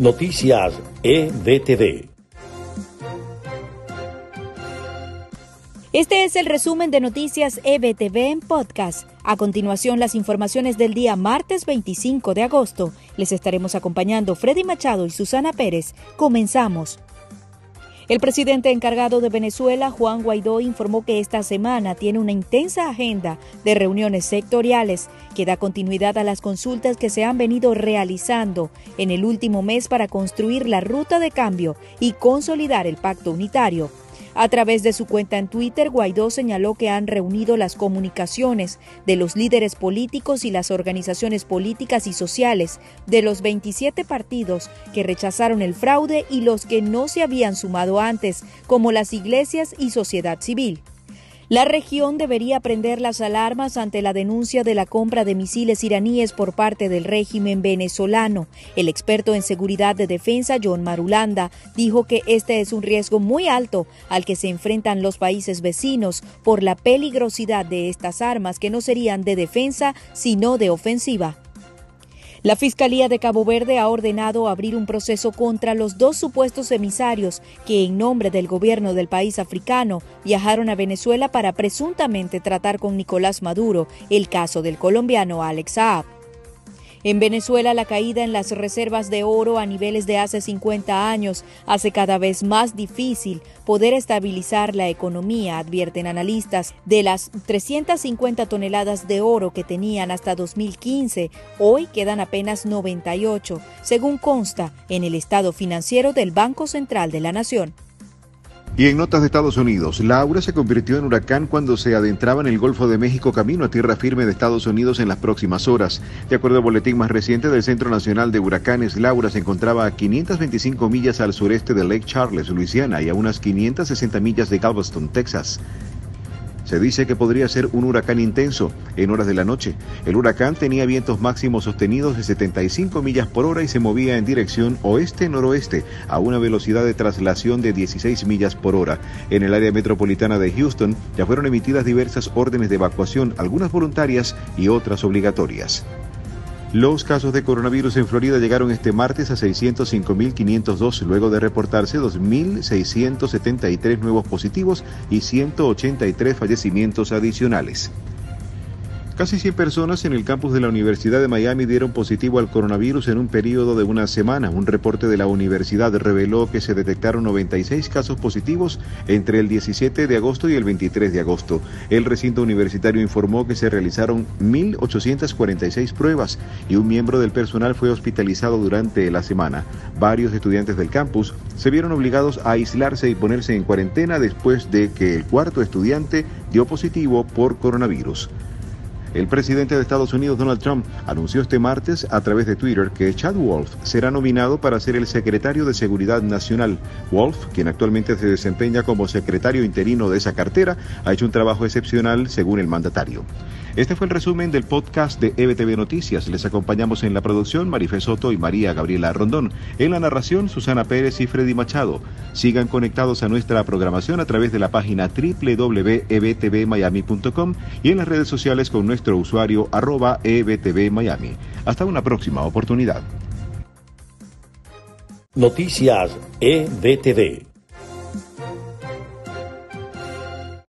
Noticias EBTV. Este es el resumen de Noticias EBTV en podcast. A continuación, las informaciones del día martes 25 de agosto. Les estaremos acompañando Freddy Machado y Susana Pérez. Comenzamos. El presidente encargado de Venezuela, Juan Guaidó, informó que esta semana tiene una intensa agenda de reuniones sectoriales que da continuidad a las consultas que se han venido realizando en el último mes para construir la ruta de cambio y consolidar el pacto unitario. A través de su cuenta en Twitter, Guaidó señaló que han reunido las comunicaciones de los líderes políticos y las organizaciones políticas y sociales de los 27 partidos que rechazaron el fraude y los que no se habían sumado antes, como las iglesias y sociedad civil. La región debería prender las alarmas ante la denuncia de la compra de misiles iraníes por parte del régimen venezolano. El experto en seguridad de defensa, John Marulanda, dijo que este es un riesgo muy alto al que se enfrentan los países vecinos por la peligrosidad de estas armas que no serían de defensa, sino de ofensiva. La Fiscalía de Cabo Verde ha ordenado abrir un proceso contra los dos supuestos emisarios que, en nombre del gobierno del país africano, viajaron a Venezuela para presuntamente tratar con Nicolás Maduro el caso del colombiano Alex Saab. En Venezuela, la caída en las reservas de oro a niveles de hace 50 años hace cada vez más difícil poder estabilizar la economía, advierten analistas. De las 350 toneladas de oro que tenían hasta 2015, hoy quedan apenas 98, según consta en el estado financiero del Banco Central de la Nación. Y en notas de Estados Unidos, Laura se convirtió en huracán cuando se adentraba en el Golfo de México camino a tierra firme de Estados Unidos en las próximas horas. De acuerdo al boletín más reciente del Centro Nacional de Huracanes, Laura se encontraba a 525 millas al sureste de Lake Charles, Luisiana, y a unas 560 millas de Galveston, Texas. Se dice que podría ser un huracán intenso en horas de la noche. El huracán tenía vientos máximos sostenidos de 75 millas por hora y se movía en dirección oeste-noroeste a una velocidad de traslación de 16 millas por hora. En el área metropolitana de Houston ya fueron emitidas diversas órdenes de evacuación, algunas voluntarias y otras obligatorias. Los casos de coronavirus en Florida llegaron este martes a 605.502 luego de reportarse 2.673 nuevos positivos y 183 fallecimientos adicionales. Casi 100 personas en el campus de la Universidad de Miami dieron positivo al coronavirus en un periodo de una semana. Un reporte de la universidad reveló que se detectaron 96 casos positivos entre el 17 de agosto y el 23 de agosto. El recinto universitario informó que se realizaron 1.846 pruebas y un miembro del personal fue hospitalizado durante la semana. Varios estudiantes del campus se vieron obligados a aislarse y ponerse en cuarentena después de que el cuarto estudiante dio positivo por coronavirus. El presidente de Estados Unidos, Donald Trump, anunció este martes a través de Twitter que Chad Wolf será nominado para ser el secretario de Seguridad Nacional. Wolf, quien actualmente se desempeña como secretario interino de esa cartera, ha hecho un trabajo excepcional según el mandatario. Este fue el resumen del podcast de EBTV Noticias. Les acompañamos en la producción Marife Soto y María Gabriela Rondón. En la narración Susana Pérez y Freddy Machado. Sigan conectados a nuestra programación a través de la página www.ebtvmiami.com y en las redes sociales con nuestro usuario arroba ebtvmiami. Hasta una próxima oportunidad. Noticias EBTV.